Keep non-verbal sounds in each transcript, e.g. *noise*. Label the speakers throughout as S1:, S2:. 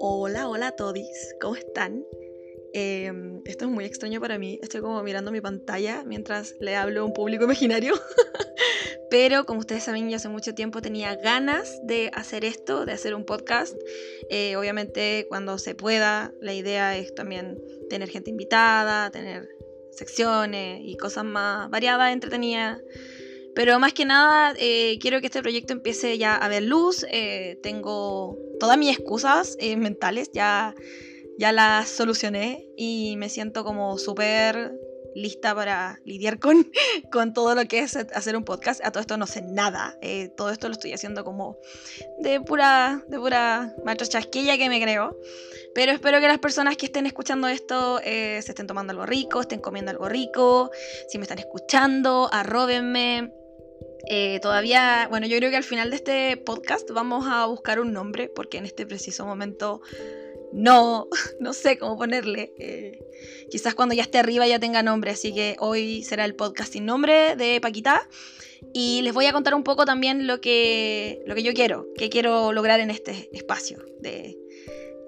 S1: Hola, hola a todos, ¿cómo están? Em, esto es muy extraño para mí, estoy como mirando mi pantalla mientras le hablo a un público imaginario. *laughs* Pero como ustedes saben, yo hace mucho tiempo tenía ganas de hacer esto, de hacer un podcast. Eh, obviamente cuando se pueda, la idea es también tener gente invitada, tener secciones y cosas más variadas, entretenidas. Pero más que nada, eh, quiero que este proyecto empiece ya a ver luz. Eh, tengo todas mis excusas eh, mentales, ya, ya las solucioné y me siento como súper lista para lidiar con, *laughs* con todo lo que es hacer un podcast. A todo esto no sé nada. todo esto lo estoy haciendo como de pura, de pura macho chasquilla que me creo. Pero espero que las personas que estén escuchando esto se estén tomando algo rico, estén comiendo algo rico. Si me están escuchando, arróbenme eh, todavía, bueno, yo creo que al final de este podcast vamos a buscar un nombre, porque en este preciso momento no, *laughs* no sé cómo ponerle. Eh, quizás cuando ya esté arriba ya tenga nombre, así que hoy será el podcast sin nombre de Paquita. Y les voy a contar un poco también lo que, lo que yo quiero, que quiero lograr en este espacio de,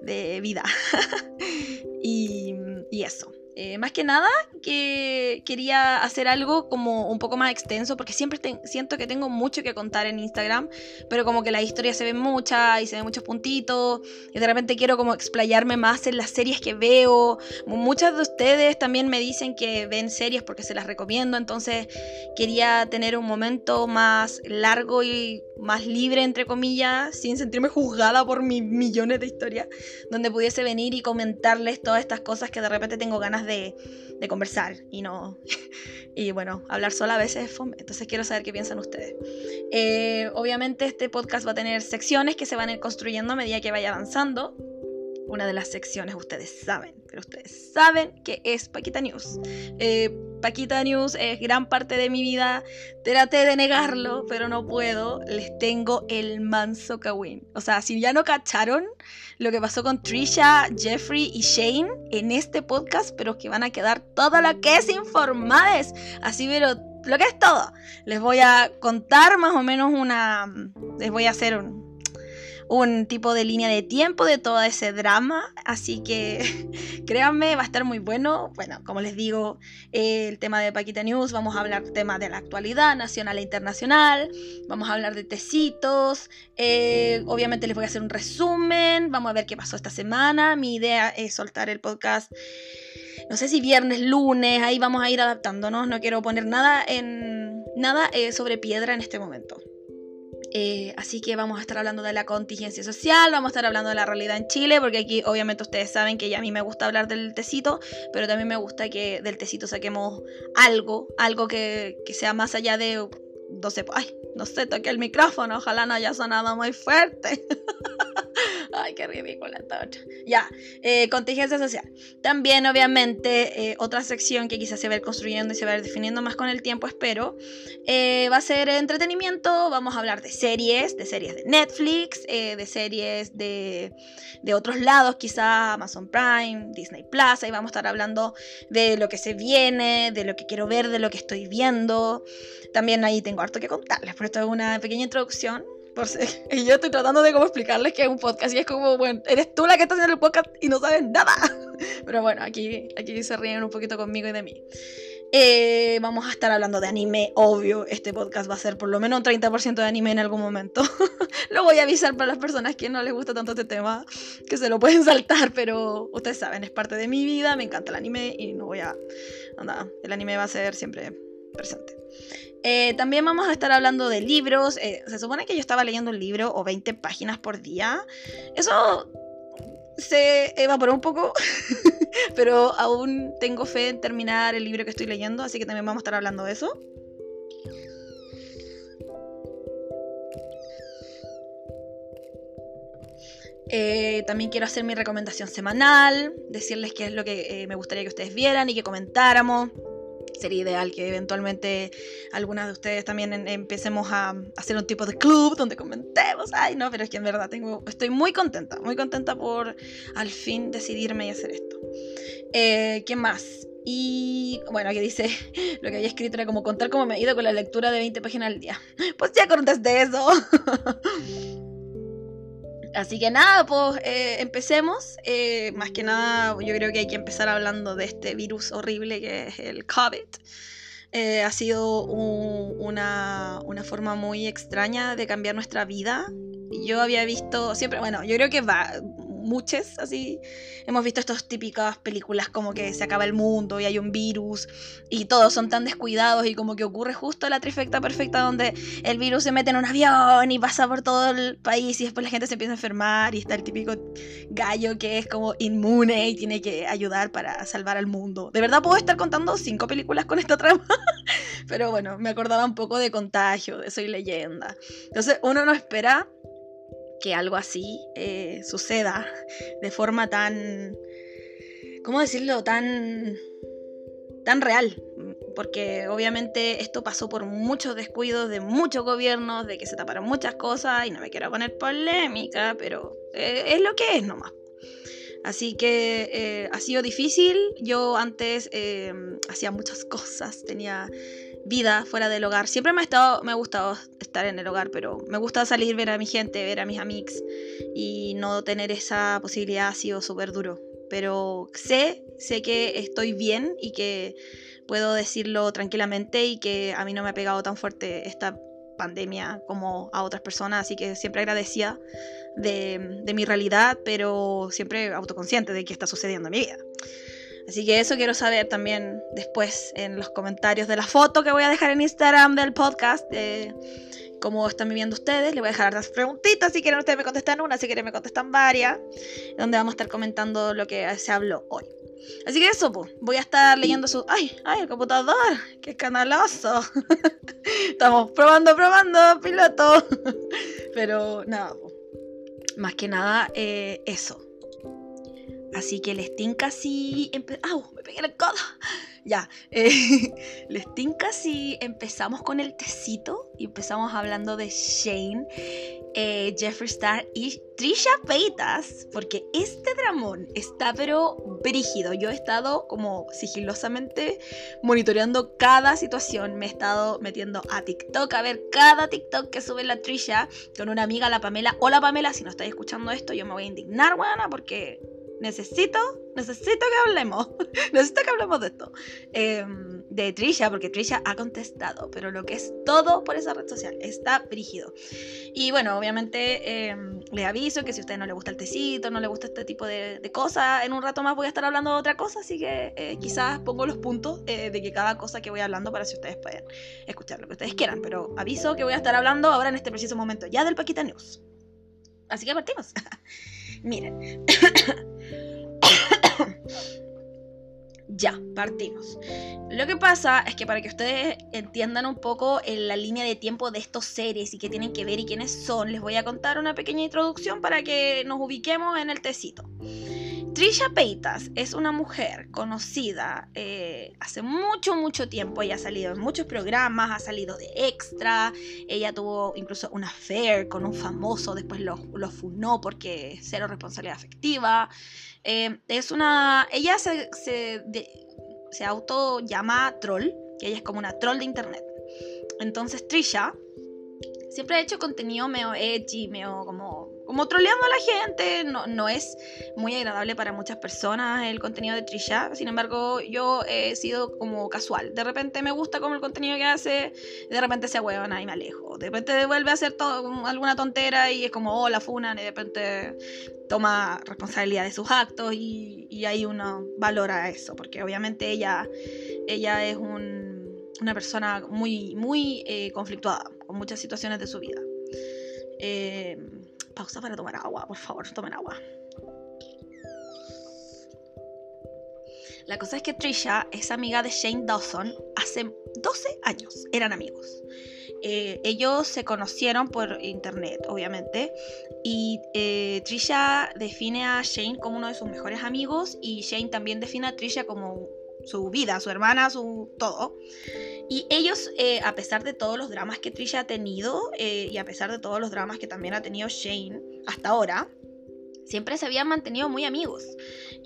S1: de vida. *laughs* y, y eso. Eh, más que nada que quería hacer algo como un poco más extenso porque siempre siento que tengo mucho que contar en Instagram, pero como que la historia se ve mucha y se ven muchos puntitos y de repente quiero como explayarme más en las series que veo. Muchas de ustedes también me dicen que ven series porque se las recomiendo, entonces quería tener un momento más largo y más libre, entre comillas, sin sentirme juzgada por mis millones de historias, donde pudiese venir y comentarles todas estas cosas que de repente tengo ganas de, conversar y no. *laughs* y bueno, hablar sola a veces es fome, entonces quiero saber qué piensan ustedes. Eh, obviamente, este podcast va a tener secciones que se van a ir construyendo a medida que vaya avanzando. Una de las secciones, ustedes saben, pero ustedes saben que es Paquita News. Eh, Paquita News es gran parte de mi vida. Traté de negarlo, pero no puedo. Les tengo el manso Kawin. O sea, si ya no cacharon lo que pasó con Trisha, Jeffrey y Shane en este podcast, pero que van a quedar todo lo que es informadas. Así, pero lo que es todo. Les voy a contar más o menos una. Les voy a hacer un, un tipo de línea de tiempo de todo ese drama, así que *laughs* créanme, va a estar muy bueno. Bueno, como les digo, el tema de Paquita News, vamos a hablar temas de la actualidad nacional e internacional, vamos a hablar de tecitos, eh, obviamente les voy a hacer un resumen, vamos a ver qué pasó esta semana, mi idea es soltar el podcast no sé si viernes, lunes, ahí vamos a ir adaptándonos, no quiero poner nada en nada eh, sobre piedra en este momento. Eh, así que vamos a estar hablando de la contingencia social, vamos a estar hablando de la realidad en Chile, porque aquí obviamente ustedes saben que ya a mí me gusta hablar del tecito, pero también me gusta que del tecito saquemos algo, algo que, que sea más allá de, no sé, ay, no sé, toqué el micrófono, ojalá no haya sonado muy fuerte. *laughs* Ay, qué ridícula esta otra. Ya, eh, contingencia social. También, obviamente, eh, otra sección que quizás se va a ir construyendo y se va a ir definiendo más con el tiempo, espero, eh, va a ser entretenimiento. Vamos a hablar de series, de series de Netflix, de series de, de otros lados, quizá Amazon Prime, Disney Plus. Ahí vamos a estar hablando de lo que se viene, de lo que quiero ver, de lo que estoy viendo. También ahí tengo harto que contarles, pero esto es una pequeña introducción *laughs* y yo estoy tratando de cómo explicarles que es un podcast y es como, bueno, eres tú la que está haciendo el podcast y no sabes nada. *laughs* Pero bueno, aquí, aquí se ríen un poquito conmigo y de mí. Eh, vamos a estar hablando de anime, obvio. Este podcast va a ser por lo menos un 30% de anime en algún momento. *laughs* lo voy a avisar para las personas que no les gusta tanto este tema, que se lo pueden saltar, pero ustedes saben, es parte de mi vida, me encanta el anime y no voy a... Nada, el anime va a ser siempre presente. Eh, también vamos a estar hablando de libros. Eh, se supone que yo estaba leyendo un libro o 20 páginas por día. Eso se evaporó un poco, *laughs* pero aún tengo fe en terminar el libro que estoy leyendo, así que también vamos a estar hablando de eso. Eh, también quiero hacer mi recomendación semanal, decirles qué es lo que me gustaría que ustedes vieran y que comentáramos sería ideal que eventualmente algunas de ustedes también empecemos a hacer un tipo de club donde comentemos. Ay, no, pero es que en verdad tengo, estoy muy contenta, muy contenta por al fin decidirme y hacer esto. Eh, ¿Qué más? Y bueno, aquí dice, *laughs* lo que había escrito era como contar cómo me ha ido con la lectura de 20 páginas al día. *laughs* Pues ya de eso. *laughs* Así que nada, pues eh, empecemos. Eh, más que nada, yo creo que hay que empezar hablando de este virus horrible que es el COVID. Eh, ha sido una, una, forma muy extraña de cambiar nuestra vida. Yo había visto siempre, bueno, yo creo que va, muchas, así. Hemos visto estas típicas películas como que se acaba el mundo y hay un virus y todos son tan descuidados y como que ocurre justo la trifecta perfecta donde el virus se mete en un avión y pasa por todo el país y después la gente se empieza a enfermar y está el típico gallo que es como inmune y tiene que ayudar para salvar al mundo. De verdad puedo estar contando cinco películas con esta trama, *laughs* pero bueno, me acordaba un poco de contagio, de Soy leyenda. Entonces uno no espera que algo así eh, suceda de forma tan, ¿cómo decirlo?, tan, tan real. Porque obviamente esto pasó por muchos descuidos de muchos gobiernos, de que se taparon muchas cosas, y no me quiero poner polémica, pero eh, es lo que es nomás. Así que eh, ha sido difícil. Yo antes hacía muchas *laughs* cosas, tenía vida fuera del hogar. Siempre me ha, estado, me ha gustado estar en el hogar, pero me gusta salir, ver a mi gente, ver a mis amigos y no tener esa posibilidad ha sido súper duro. Pero sé, sé que estoy bien y que puedo decirlo tranquilamente y que a mí no me ha pegado tan fuerte esta pandemia como a otras personas, así que siempre agradecida de, de mi realidad, pero siempre autoconsciente de qué está sucediendo en mi vida. Así que eso quiero saber también después en los comentarios de la foto que voy a dejar en Instagram del podcast. De cómo están viviendo ustedes. Les voy a dejar las preguntitas si quieren ustedes me contestan una, si quieren me contestan varias. Donde vamos a estar comentando lo que se habló hoy. Así que eso, voy a estar leyendo su... ¡Ay! ¡Ay, el computador! ¡Qué escandaloso! *laughs* Estamos probando, probando, piloto. *laughs* Pero nada, más que nada, eh, eso. Así que les tinca si... ¡Au! Me pegué el codo. *laughs* Ya. Eh, *laughs* les tinca si empezamos con el tecito y empezamos hablando de Shane, eh, Jeffree Star y Trisha Paytas. Porque este dramón está pero brígido. Yo he estado como sigilosamente monitoreando cada situación. Me he estado metiendo a TikTok a ver cada TikTok que sube la Trisha con una amiga, la Pamela. Hola Pamela, si no estáis escuchando esto, yo me voy a indignar, buena, porque necesito, necesito que hablemos, *laughs* necesito que hablemos de esto, em, de Trisha, porque Trisha ha contestado, pero lo que es todo por esa red social está brígido. Y bueno, obviamente eh, le aviso que si a usted no le gusta el tecito, no le gusta este tipo de, cosas, en un rato más voy a estar hablando de otra cosa, así que eh, quizás pongo los puntos eh, de que cada cosa que voy hablando para si ustedes pueden escuchar lo que ustedes quieran, pero aviso que voy a estar hablando ahora en este preciso momento ya del Paquita News. Así que partimos. *laughs* Miren. *coughs* *coughs* ya, partimos. Lo que pasa es que para que ustedes entiendan un poco en la línea de tiempo de estos seres y qué tienen que ver y quiénes son, les voy a contar una pequeña introducción para que nos ubiquemos en el tecito. Trisha Paytas es una mujer conocida eh, hace mucho, mucho tiempo. Ella ha salido en muchos programas, ha salido de extra. Ella tuvo incluso una affair con un famoso, después lo, lo funó porque cero responsabilidad afectiva. Eh, es una. Ella se, se, se auto llama troll, que ella es como una troll de internet. Entonces Trisha siempre ha hecho contenido medio edgy, medio como como troleando a la gente. No, no es muy agradable para muchas personas el contenido de Trisha. Sin embargo, yo he sido como casual. De repente me gusta como el contenido que hace, de repente se huevona y me alejo. De repente vuelve a hacer alguna tontera y es como, oh, la funan, y de repente toma responsabilidad de sus actos y, y ahí uno valora eso, porque obviamente ella, ella es una persona muy, muy eh, conflictuada con muchas situaciones de su vida. Eh, Pausa para tomar agua, por favor, tomen agua. La cosa es que Trisha es amiga de Shane Dawson hace 12 años. Eran amigos. Eh, ellos se conocieron por internet, obviamente. Y eh, Trisha define a Shane como uno de sus mejores amigos. Y Shane también define a Trisha como su vida, su hermana, su todo. Y ellos, eh, a pesar de todos los dramas que Trisha ha tenido eh, y a pesar de todos los dramas que también ha tenido Shane hasta ahora, siempre se habían mantenido muy amigos.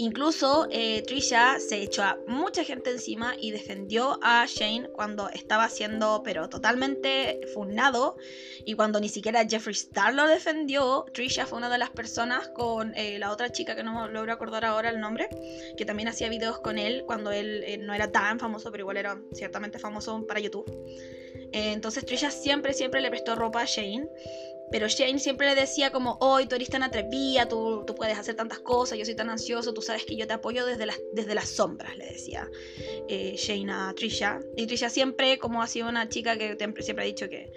S1: Incluso eh, Trisha se echó a mucha gente encima y defendió a Shane cuando estaba siendo, pero totalmente funado. Y cuando ni siquiera Jeffree Star lo defendió, Trisha fue una de las personas con eh, la otra chica que no logro acordar ahora el nombre, que también hacía videos con él cuando él eh, no era tan famoso, pero igual era ciertamente famoso para YouTube. entonces Trisha siempre, siempre le prestó ropa a Shane. Pero Shane siempre le decía como, hoy tú eres tan atrevida, tú, tú, puedes hacer tantas cosas, yo soy tan ansioso, tú sabes que yo te apoyo desde las, desde las sombras, le decía eh, Shane a Trisha. Y Trisha siempre, como ha sido una chica que siempre, ha dicho que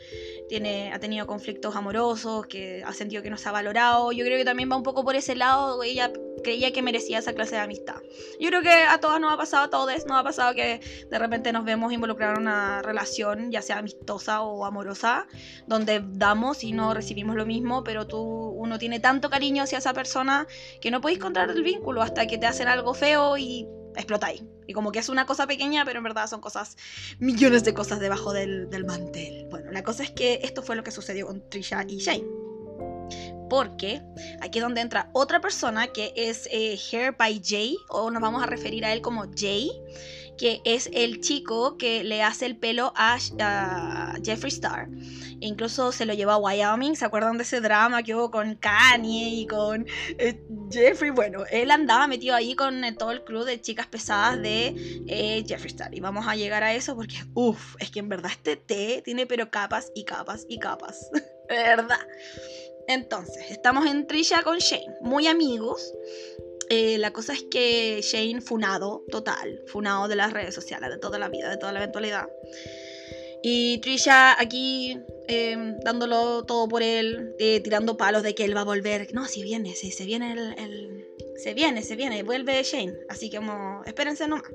S1: tiene, ha tenido conflictos amorosos, que ha sentido que no se ha valorado, yo creo que también va un poco por ese lado, ella creía que merecía esa clase de amistad. Yo creo que a todas nos ha pasado, a todos nos ha pasado que de repente nos vemos involucrar en una relación, ya sea amistosa o amorosa, donde damos y no recibimos lo mismo, pero tú, uno tiene tanto cariño hacia esa persona que no podéis encontrar el vínculo hasta que te hacen algo feo y explotáis. Y como que es una cosa pequeña, pero en verdad son cosas, millones de cosas debajo del, del mantel. Bueno, la cosa es que esto fue lo que sucedió con Trisha y Shane porque aquí es donde entra otra persona que es eh, Hair by Jay, o nos vamos a referir a él como Jay, que es el chico que le hace el pelo a, Jeffree Star. E incluso se lo llevó a Wyoming, ¿se acuerdan de ese drama que hubo con Kanye y con eh, Jeffrey? Bueno, él andaba metido ahí con eh, todo el crew de chicas pesadas de Jeffree Star. Y vamos a llegar a eso porque, uff, es que en verdad este té tiene pero capas y capas y capas. *laughs* verdad. Entonces, estamos en Trisha con Shane, muy amigos. Eh, la cosa es que Shane funado, total, funado de las redes sociales, de toda la vida, de toda la eventualidad. Y Trisha aquí em, dándolo todo por él, eh, tirando palos de que él va a volver. No, si viene, si se viene el, Se viene, se viene, vuelve Shane. Así que como, espérense nomás.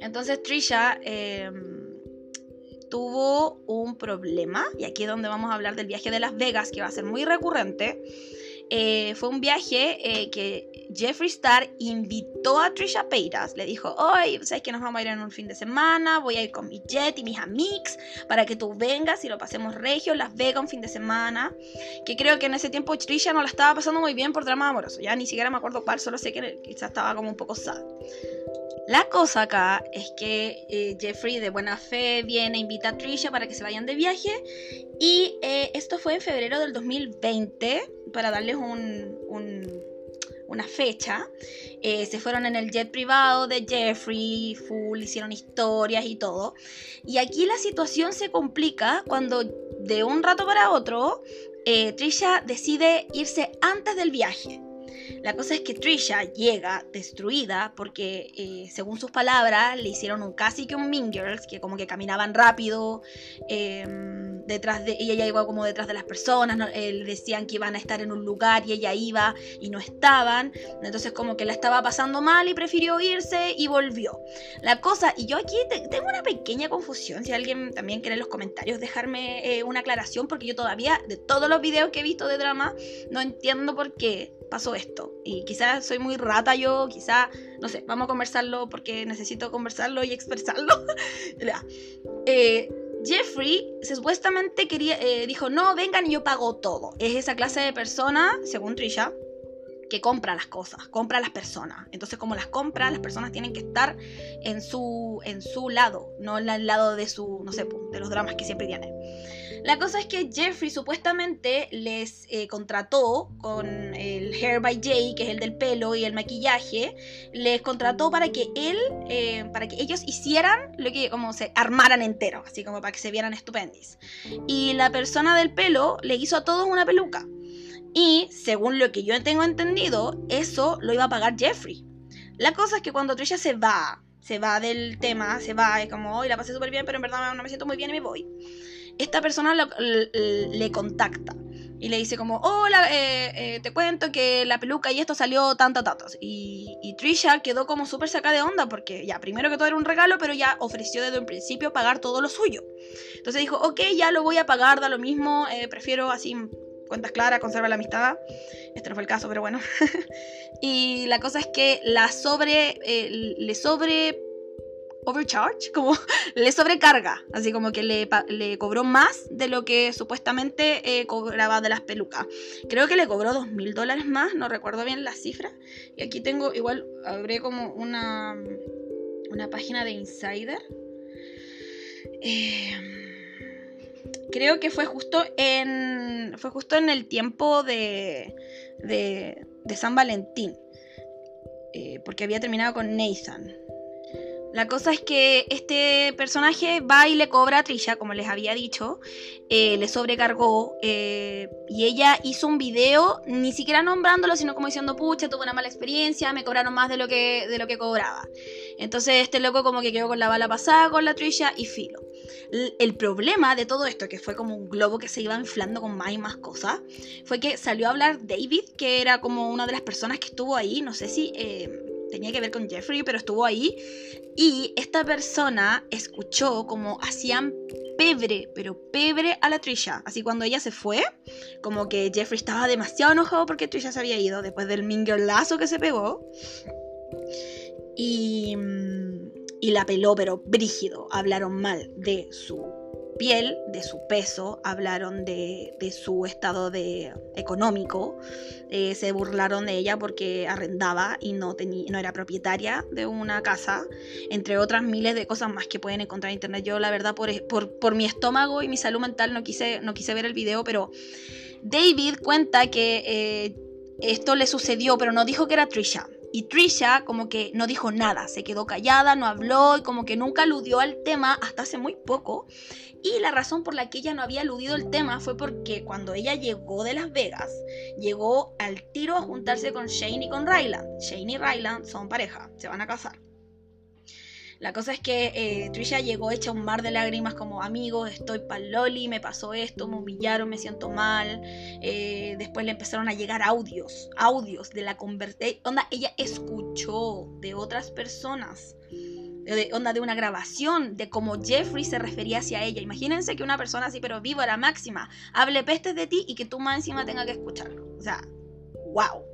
S1: Entonces Trisha em, tuvo un problema, y aquí es donde vamos a hablar del viaje de Las Vegas, que va a ser muy recurrente. Eh, fue un viaje eh, que Jeffree Star invitó a Trisha Paytas. Le dijo, hoy, ¿sabes que nos vamos a ir en un fin de semana? Voy a ir con mi jet y mis amigos para que tú vengas y lo pasemos regio, Las Vegas un fin de semana. Que creo que en ese tiempo Trisha no la estaba pasando muy bien por drama amoroso. Ya ni siquiera me acuerdo cuál, solo sé que quizás estaba como un poco sad. La cosa acá es que eh, Jeffrey de buena fe viene, invita a Trisha para que se vayan de viaje y eh, esto fue en febrero del 2020 para darles una fecha. Eh, se fueron en el jet privado de Jeffrey, full, hicieron historias y todo. Y aquí la situación se complica cuando de un rato para otro Trisha decide irse antes del viaje. La cosa es que Trisha llega destruida porque, eh, según sus palabras, le hicieron un casi que un Mean que como que caminaban rápido, em, detrás de ella llegó como detrás de las personas, le decían que iban a estar en un lugar y ella iba y no estaban, entonces como que la estaba pasando mal y prefirió irse y volvió. La cosa, y yo aquí tengo una pequeña confusión, si alguien también quiere en los comentarios dejarme eh, una aclaración, porque yo todavía, de todos los videos que he visto de drama, no entiendo por qué pasó esto. Y quizás soy muy rata yo, quizás, no sé, vamos a conversarlo porque necesito conversarlo y expresarlo. *laughs* eh, Jeffrey supuestamente quería, eh, dijo, no, vengan y yo pago todo. Es esa clase de persona, según Trisha, que compra las cosas, compra las personas. Entonces, como las compra, las personas tienen que estar en su, en su lado, no en el lado de su, no sé, de los dramas que siempre tiene. La cosa es que Jeffrey supuestamente les eh, contrató con el Hair by Jay, que es el del pelo y el maquillaje, les contrató para que él, eh, para que ellos hicieran lo que, como se armaran entero, así como para que se vieran estupendis. Y la persona del pelo le hizo a todos una peluca. Y según lo que yo tengo entendido, eso lo iba a pagar Jeffrey. La cosa es que cuando Trisha se va, se va del tema, se va, es como, hoy la pasé súper bien, pero en verdad no me siento muy bien y me voy. Esta persona le contacta y le dice como, hola, eh, eh, te cuento que la peluca y esto salió tanto, tantos. Y, Trisha quedó como súper sacada de onda porque ya, primero que todo era un regalo, pero ya ofreció desde un principio pagar todo lo suyo. Entonces dijo, ok, ya lo voy a pagar, da lo mismo, eh, prefiero así cuentas claras, conserva la amistad. Este no fue el caso, pero bueno. *laughs* y la cosa es que la sobre, le sobre overcharge, como *laughs* le sobrecarga, así como que le, le cobró más de lo que supuestamente eh, cobraba de las pelucas. Creo que le cobró dos mil dólares más, no recuerdo bien la cifra. Y aquí tengo, igual, abré como una, una página de Insider. Eh, creo que fue justo en, fue justo en el tiempo de, de, San Valentín. Eh, porque había terminado con Nathan. La cosa es que este personaje va y le cobra a Trisha, como les había dicho, eh, le sobrecargó eh, y ella hizo un video, ni siquiera nombrándolo, sino como diciendo, pucha, tuve una mala experiencia, me cobraron más de lo que, de lo que cobraba. Entonces este loco como que quedó con la bala pasada con la Trisha y filo. El problema de todo esto, que fue como un globo que se iba inflando con más y más cosas, fue que salió a hablar David, que era como una de las personas que estuvo ahí, no sé si... Eh, tenía que ver con Jeffrey, pero estuvo ahí. Y esta persona escuchó como hacían pebre, pero pebre a la Trisha. Así cuando ella se fue, como que Jeffrey estaba demasiado enojado porque Trisha se había ido después del lazo que se pegó. Y, mm, y la peló, pero brígido. Hablaron mal de su piel, de su peso, hablaron de, su estado de, económico, eh, se burlaron de ella porque arrendaba y no, no era propietaria de una casa, entre otras miles de cosas más que pueden encontrar en internet. Yo la verdad por, por, mi estómago y mi salud mental no quise, no quise ver el video, pero David cuenta que eh, esto le sucedió, pero no dijo que era Trisha. Y Trisha como que no dijo nada, se quedó callada, no habló y como que nunca aludió al tema hasta hace muy poco. Y la razón por la que ella no había aludido el tema fue porque cuando ella llegó de Las Vegas, llegó al tiro a juntarse con Shane y con Ryland. Shane y Ryland son pareja, se van a casar. La cosa es que eh, Trisha llegó hecha un mar de lágrimas como amigos, estoy pa'l loli, me pasó esto, me humillaron, me siento mal. Eh, después le empezaron a llegar audios, audios de la conversación. Onda, ella escuchó de otras personas. De, onda de una grabación de cómo Jeffrey se refería hacia ella. Imagínense que una persona así, pero viva la máxima, hable pestes de ti y que tú más encima tenga que escucharlo. O sea, wow.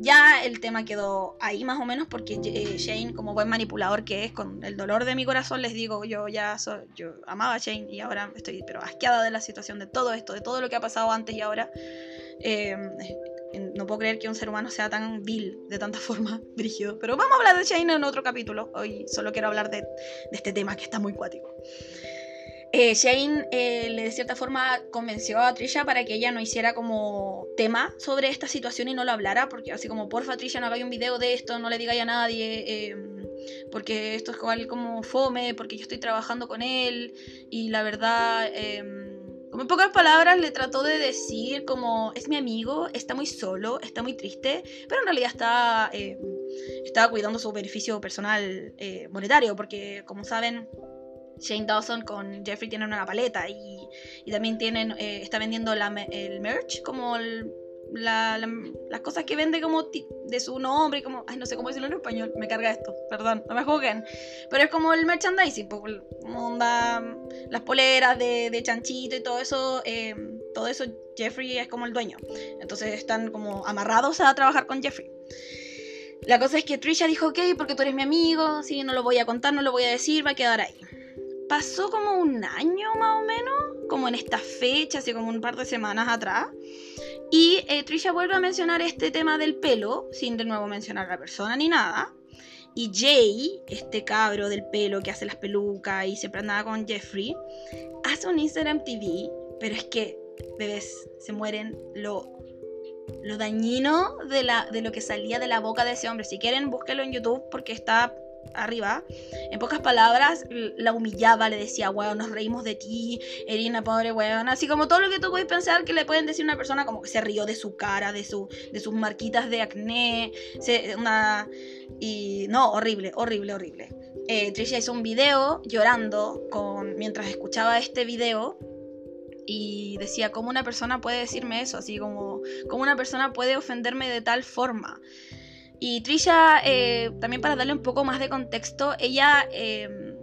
S1: Ya el tema quedó ahí más o menos porque eh, Shane, como buen manipulador que es, con el dolor de mi corazón, les digo, yo ya soy, yo amaba a Shane y ahora estoy pero asqueada de la situación, de todo esto, de todo lo que ha pasado antes y ahora. Em, no puedo creer que un ser humano sea tan vil, de tanta *laughs* forma, brígido. Pero vamos a hablar de Shane en otro capítulo. Hoy solo quiero hablar de, de este tema que está muy cuático. Eh, Shane eh, de cierta forma convenció a Trisha para que ella no hiciera como tema sobre esta situación y no lo hablara, porque así como porfa Trisha no hagáis un video de esto, no le digáis a nadie, em, porque esto es como fome, porque yo estoy trabajando con él y la verdad, em, como en pocas palabras le trató de decir como es mi amigo, está muy solo, está muy triste, pero en realidad está, estaba cuidando su beneficio personal eh, monetario, porque como saben Shane Dawson con Jeffrey tienen una paleta y, también tienen eh, está vendiendo el merch como las cosas que vende como de su nombre como ay no sé cómo decirlo en español me carga esto perdón no me juzguen. Pero es como el merchandising como onda las poleras de, chanchito y todo eso eh, todo eso Jeffrey es como el dueño. Entonces están como amarrados a trabajar con Jeffrey. La cosa es que Trisha dijo, ok, porque tú eres mi amigo, sí, no lo voy a contar, no lo voy a decir, va a quedar ahí pasó como un año más o menos, como en esta fecha, así como un par de semanas atrás. Y eh, Trisha vuelve a mencionar este tema del pelo, sin de nuevo mencionar a la persona ni nada. Y Jay, este cabro del pelo que hace las pelucas y siempre andaba con Jeffrey, hace un Instagram TV, pero es que, bebés, se mueren lo, lo dañino de, la, de lo que salía de la boca de ese hombre. Si quieren, búsquelo en YouTube porque está arriba. En pocas palabras, la humillaba, le decía, weón, nos reímos de ti, Erina, pobre weón. Así como todo lo que tú puedes pensar que le pueden decir a una persona, como que se rió de su cara, de, su, de sus marquitas de acné, una... Y no, horrible, horrible, horrible. Eh, Tricia hizo un video llorando con, mientras escuchaba este video y decía, ¿cómo una persona puede decirme eso? Así como, ¿cómo una persona puede ofenderme de tal forma? Y Trisha, eh, también para darle un poco más de contexto, ella em,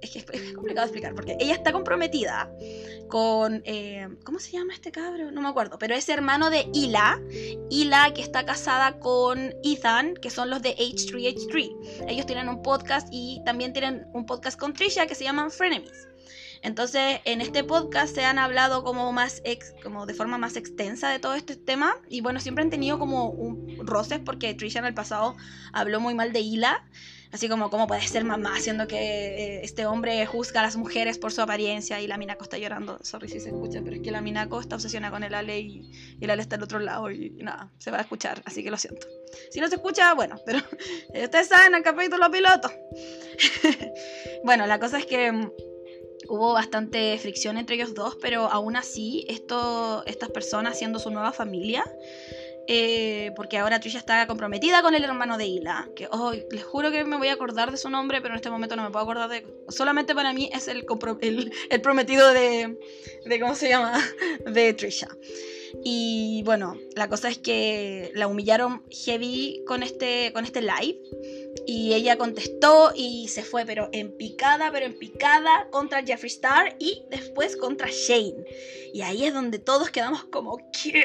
S1: es que es complicado explicar, porque ella está comprometida con, eh, ¿cómo se llama este cabro? No me acuerdo, pero es hermano de Ila, Ila que está casada con Ethan, que son los de H3H3. Ellos tienen un podcast y también tienen un podcast con Trisha que se llaman Frenemies. Entonces, en este podcast se han hablado como más ex, como de forma más extensa de todo este tema y bueno, siempre han tenido como un roces porque Trisha en el pasado habló muy mal de Ila Así como, ¿cómo puede ser mamá haciendo que eh, este hombre juzga a las mujeres por su apariencia y la Minako está llorando? Sorry si se escucha, pero es que la Minako está obsesionada con el Ale y, el Ale está al otro lado y, nada, se va a escuchar, así que lo siento. Si no se escucha, bueno, *laughs* pero ustedes saben el capítulo piloto. *laughs* bueno, la cosa es que mm, hubo bastante fricción entre ellos dos, pero aún así, esto, estas personas siendo su nueva familia, eh, porque ahora Trisha está comprometida con el hermano de Hila, que oh, les juro que me voy a acordar de su nombre, pero en este momento no me puedo acordar de... Solamente para mí es el, el, el prometido de, de... ¿Cómo se llama? *laughs* De Trisha. Y bueno, la cosa es que la humillaron heavy con este, con este live. Y ella contestó y se fue, pero en picada, pero en picada contra Jeffree Star y después contra Shane. Y ahí es donde todos quedamos como, ¿qué?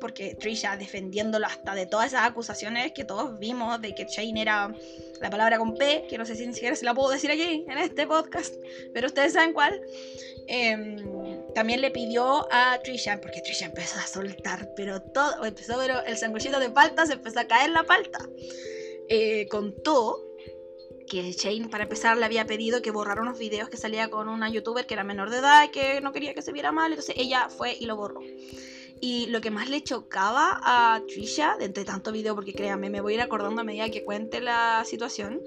S1: Porque Trisha defendiéndolo hasta de todas esas acusaciones que todos vimos de que Shane era la palabra con P, que no sé si ni siquiera se la puedo decir aquí en este podcast, pero ustedes saben cuál. Em, también le pidió a Trisha, porque Trisha empezó a soltar, pero todo, empezó, pero el sanguchito de palta se empezó a caer la palta. Eh, contó que Shane, para empezar, le había pedido que borrara unos videos que salía con una youtuber que era menor de edad y que no quería que se viera mal, entonces ella fue y lo borró. Y lo que más le chocaba a Trisha, de entre tanto video, porque créanme, me voy a ir acordando a medida que cuente la situación,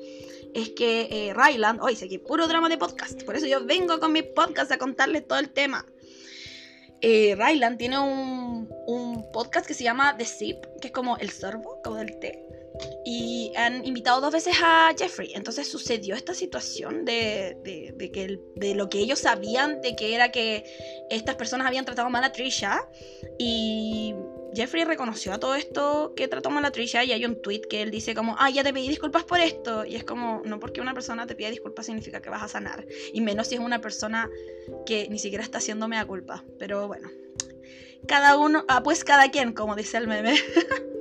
S1: es que eh, Ryland, hoy sé que puro drama de podcast, por eso yo vengo con mi podcast a contarles todo el tema. Eh, Ryland tiene un, un podcast que se llama The Sip, que es como el sorbo, como del té y han invitado dos veces a Jeffrey. Entonces sucedió esta situación de, de, que de lo que ellos sabían, de que era que estas personas habían tratado mal a Trisha. Y Jeffrey reconoció a todo esto que trató mal Trisha y hay un tweet que él dice como, ah, ya te pedí disculpas por esto. Y es como, no porque una persona te pida disculpas significa que vas a sanar. Y menos si es una persona que ni siquiera está haciéndome a culpa. Pero bueno, cada uno, ah, pues cada quien, como dice el meme. *laughs*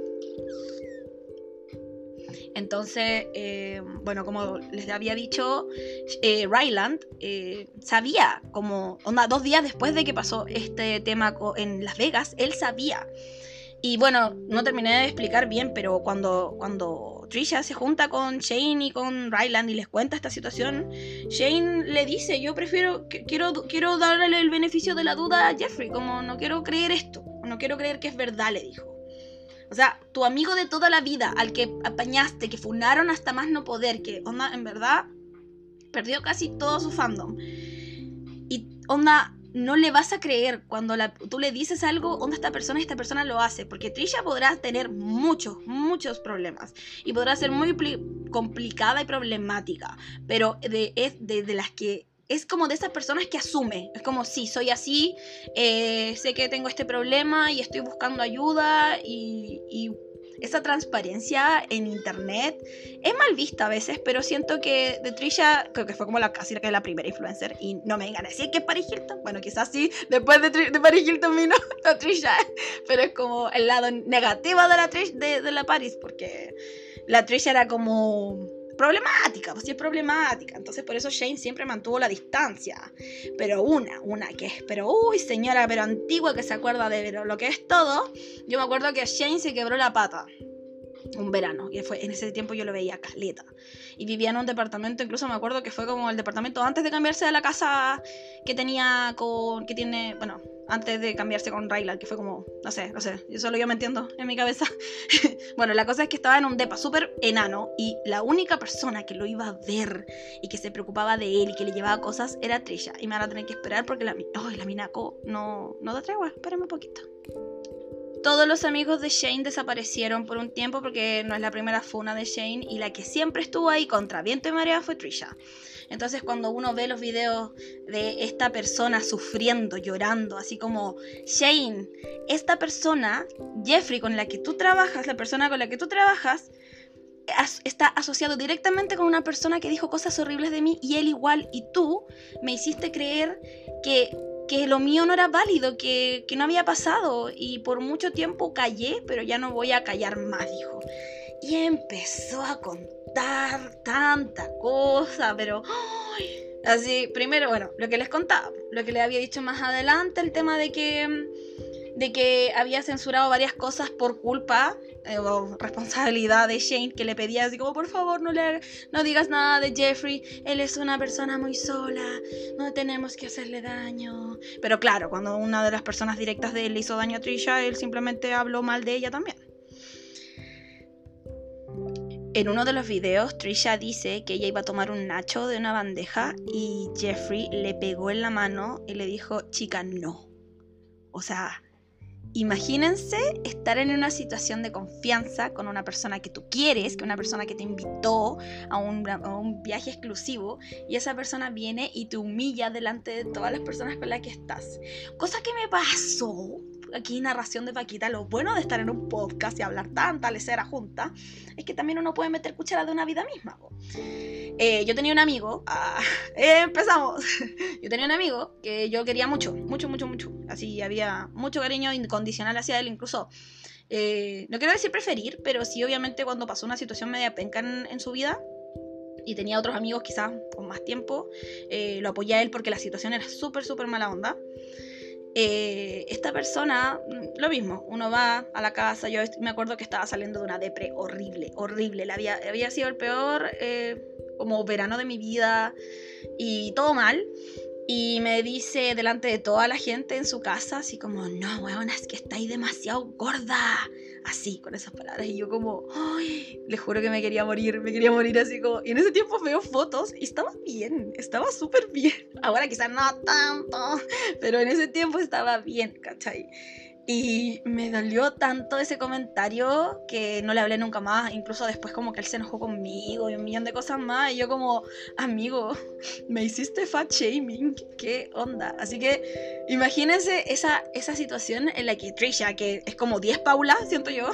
S1: Entonces, eh, bueno, como les había dicho, eh, Ryland eh, sabía, como dos días después de que pasó este tema en Las Vegas, él sabía. Y bueno, no terminé de explicar bien, pero cuando, cuando Trisha se junta con Shane y con Ryland y les cuenta esta situación, Shane le dice, yo prefiero, quiero, quiero darle el beneficio de la duda a Jeffrey, como no quiero creer esto, no quiero creer que es verdad, le dijo. O sea, tu amigo de toda la vida, al que apañaste, que funaron hasta más no poder, que onda, en verdad, perdió casi todo su fandom. Y onda, no le vas a creer cuando tú le dices algo, onda esta persona esta persona lo hace. Porque Trisha podrá tener muchos, muchos problemas. Y podrá ser muy complicada y problemática. Pero de, es de las que es como de esas personas que asume, es como, sí, soy así, eh, sé que tengo este problema y estoy buscando ayuda y, esa transparencia en internet es mal vista a veces, pero siento que de Trisha, creo que fue como la casi que la primera influencer y no me a decir que es Paris Hilton, bueno, quizás sí, después de, de Paris Hilton vino *laughs* la Trisha, pero es como el lado negativo de la, de, de la Paris, porque la Trisha era como problemática, pues sí es problemática. Entonces por eso Shane siempre mantuvo la distancia. Pero una, una que es, pero uy señora, pero antigua que se acuerda de lo que es todo. Yo me acuerdo que Shane se quebró la pata un verano, que fue en ese tiempo yo lo veía caleta. Y vivía en un departamento, incluso me acuerdo que fue como el departamento antes de cambiarse de la casa que tenía con que tiene, bueno, antes de cambiarse con Ryland, que fue como, no sé, no sé, yo solo yo me entiendo en mi cabeza. *laughs* bueno, la cosa es que estaba en un depa súper enano y la única persona que lo iba a ver y que se preocupaba de él y que le llevaba cosas era Trisha. Y me van a tener que esperar porque la, oh, la Minaco no, no da tregua, espérame un poquito. Todos los amigos de Shane desaparecieron por un tiempo porque no es la primera funa de Shane y la que siempre estuvo ahí contra viento y marea fue Trisha. Entonces cuando uno ve los videos de esta persona sufriendo, llorando, así como Shane, esta persona, Jeffrey con la que tú trabajas, la persona con la que tú trabajas, está asociado directamente con una persona que dijo cosas horribles de mí y él igual y tú me hiciste creer que, que lo mío no era válido, que, que no había pasado y por mucho tiempo callé, pero ya no voy a callar más, dijo. Y empezó a contar tanta cosa, pero... Así, primero, bueno, lo que les contaba, lo que le había dicho más adelante, el tema de que de que había censurado varias cosas por culpa eh, o responsabilidad de Shane, que le pedía así como, por favor, no, le, no digas nada de Jeffrey, él es una persona muy sola, no tenemos que hacerle daño. Pero claro, cuando una de las personas directas de él le hizo daño a Trisha, él simplemente habló mal de ella también. En uno de los videos, Trisha dice que ella iba a tomar un nacho de una bandeja y Jeffrey le pegó en la mano y le dijo, chica, no. O sea, Imagínense estar en una situación de confianza con una persona que tú quieres, que una persona que te invitó a un, viaje exclusivo y esa persona viene y te humilla delante de todas las personas con las que estás. Cosa que me pasó aquí narración de Paquita, lo bueno de estar en un podcast y hablar tanta lecera junta es que también uno puede meter cuchara de una vida misma. Eh, yo tenía un amigo, *laughs* ah, empezamos, *laughs* yo tenía un amigo que yo quería mucho, mucho, mucho, mucho, así había mucho cariño incondicional hacia él, incluso, eh, no quiero decir preferir, pero sí obviamente cuando pasó una situación media penca en, su vida, y tenía otros amigos quizás con más tiempo, eh, lo apoyé a él porque la situación era súper, súper mala onda. Eh, esta persona, mm, lo mismo, uno va a la casa, yo me acuerdo que estaba saliendo de una depre horrible, horrible, había, había sido el peor eh, como verano de mi vida y todo mal. Y me dice delante de toda la gente en su casa, así como, no, weona, es que estáis demasiado gorda así, con esas palabras. Y yo como, ay, le juro que me quería morir, me quería morir así como... Y en ese tiempo veo fotos y estaba bien, estaba súper bien. Ahora quizás no tanto, pero en ese tiempo estaba bien, ¿cachai? Y me dolió tanto ese comentario que no le hablé nunca más. Incluso después como que él se enojó conmigo y un millón de cosas más. Y yo como, amigo, *laughs* me hiciste fat shaming. ¿Qué onda? Así que imagínense esa, esa situación en la que Trisha, que es como 10 Paula, siento yo,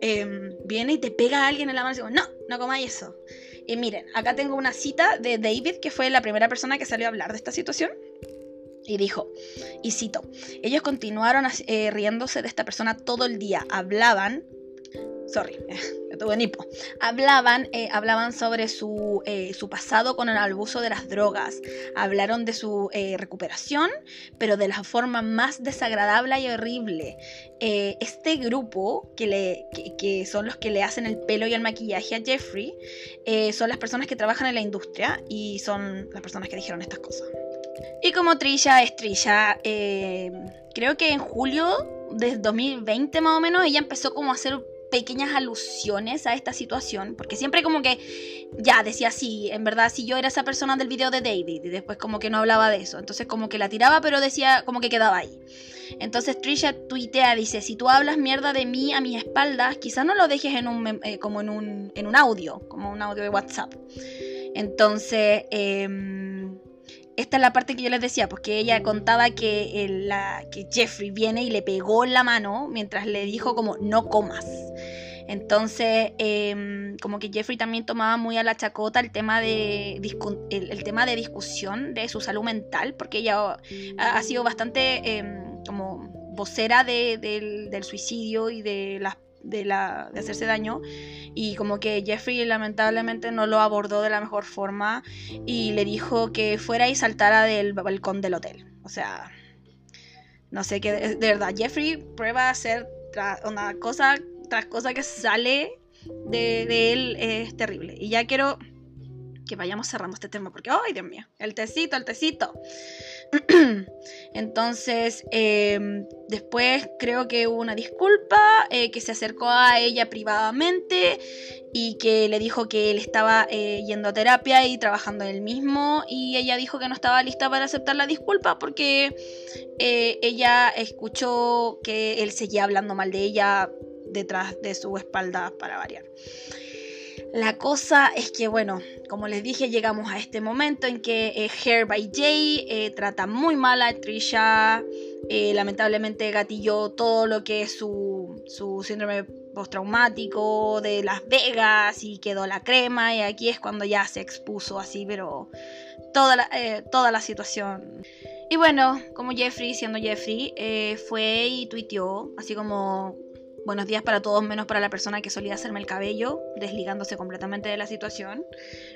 S1: em, viene y te pega a alguien en la mano y digo, no, no comáis eso. Y miren, acá tengo una cita de David, que fue la primera persona que salió a hablar de esta situación. Y dijo, y cito, ellos continuaron eh, riéndose de esta persona todo el día, hablaban, sorry, *laughs* yo tuve hipo, hablaban, eh, hablaban sobre su, eh, su, pasado con el abuso de las drogas, hablaron de su recuperación, pero de la forma más desagradable y horrible. este grupo, que, le, que, son los que le hacen el pelo y el maquillaje a Jeffrey, son las personas que trabajan en la industria y son las personas que dijeron estas cosas. Y como Trisha es Trisha, eh, creo que en julio de 2020 más o menos ella empezó como a hacer pequeñas alusiones a esta situación, porque siempre como que ya decía sí, en verdad si yo era esa persona del video de David y después como que no hablaba de eso, entonces como que la tiraba pero decía como que quedaba ahí. Entonces Trisha tuitea, dice, si tú hablas mierda de mí a mis espaldas, quizás no lo dejes en un, eh, como en un, en un audio, como un audio de WhatsApp. Entonces... Eh, esta es la parte que yo les decía, porque ella contaba que, la, que Jeffrey viene y le pegó en la mano mientras le dijo como no comas. Entonces, em, como que Jeffrey también tomaba muy a la chacota el tema de, el, tema de discusión de su salud mental, porque ella ha, sido bastante em, como vocera del, del, suicidio y de las de, la, de hacerse daño y como que Jeffrey lamentablemente no lo abordó de la mejor forma y le dijo que fuera y saltara del balcón del hotel. O sea, no sé qué, de verdad, Jeffrey prueba a hacer una cosa tras cosa que sale de, de él es terrible. Y ya quiero que vayamos cerrando este tema porque, ¡ay, Dios mío! El tecito, el tecito. *clears throat* Entonces, em, después creo que hubo una disculpa, eh, que se acercó a ella privadamente y que le dijo que él estaba eh, yendo a terapia y trabajando en el mismo y ella dijo que no estaba lista para aceptar la disculpa porque eh, ella escuchó que él seguía hablando mal de ella detrás de su espalda para variar. La cosa es que, bueno, como les dije, llegamos a este momento en que eh, Hair by Jay eh, trata muy mal a Trisha. Eh, lamentablemente gatilló todo lo que es su, su síndrome postraumático de Las Vegas y quedó la crema y aquí es cuando ya se expuso así, pero toda la, eh, toda la situación. Y bueno, como Jeffrey, siendo Jeffrey, fue y tuiteó, así como buenos días para todos menos para la persona que solía hacerme el cabello, desligándose completamente de la situación,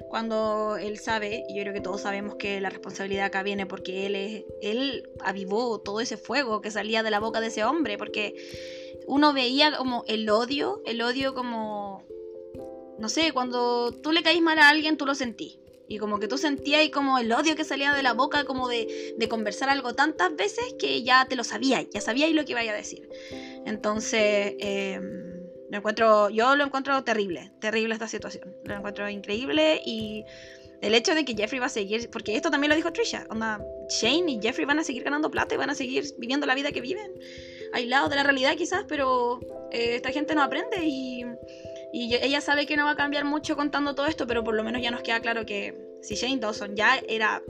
S1: cuando él sabe, y yo creo que todos sabemos que la responsabilidad acá viene porque él, es, él avivó todo ese fuego que salía de la boca de ese hombre, porque uno veía como el odio, el odio como, no sé, cuando tú le caís mal a alguien, tú lo sentís. Y como que tú sentías y como el odio que salía de la boca, como de, de conversar algo tantas veces que ya te lo sabías, ya sabíais lo que iba a decir. Entonces, em, lo encuentro, yo lo encuentro terrible, terrible esta situación. Lo encuentro increíble y el hecho de que Jeffrey va a seguir, porque esto también lo dijo Trisha, onda, Shane y Jeffrey van a seguir ganando plata y van a seguir viviendo la vida que viven, aislados de la realidad quizás, pero eh, esta gente no aprende y, y ella sabe que no va a cambiar mucho contando todo esto, pero por lo menos ya nos queda claro que si Shane Dawson ya era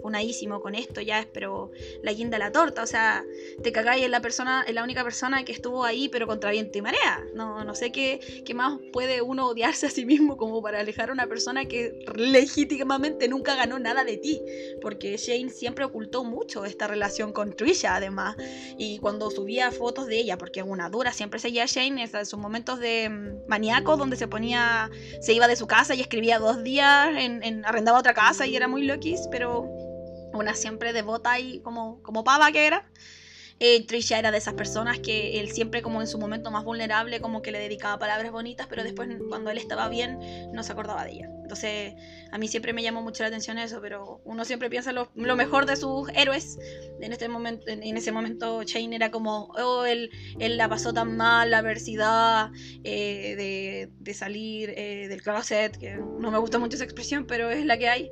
S1: funadísimo con esto, ya es pero la guinda la torta, o sea, te cagáis en la persona, en la única persona que estuvo ahí, pero contra viento y marea. No, no sé qué, qué más puede uno odiarse a sí mismo como para alejar a una persona que legítimamente nunca ganó nada de ti, porque Shane siempre ocultó mucho esta relación con Trisha, además, y cuando subía fotos de ella, porque una dura siempre seguía a Shane en sus momentos de mm, maníaco, donde se ponía, se iba de su casa y escribía dos días, en, en arrendaba otra casa y era muy loquis, pero una siempre devota y como, como pava que era. Eh, Trisha era de esas personas que él siempre como en su momento más vulnerable como que le dedicaba palabras bonitas, pero después cuando él estaba bien no se acordaba de ella. Entonces a mí siempre me llamó mucho la atención eso, pero uno siempre piensa lo, lo mejor de sus héroes. En, este momento, en, ese momento Shane era como, oh, él, él la pasó tan mal, la adversidad eh, de, de, salir eh, del closet, que no me gusta mucho esa expresión, pero es la que hay.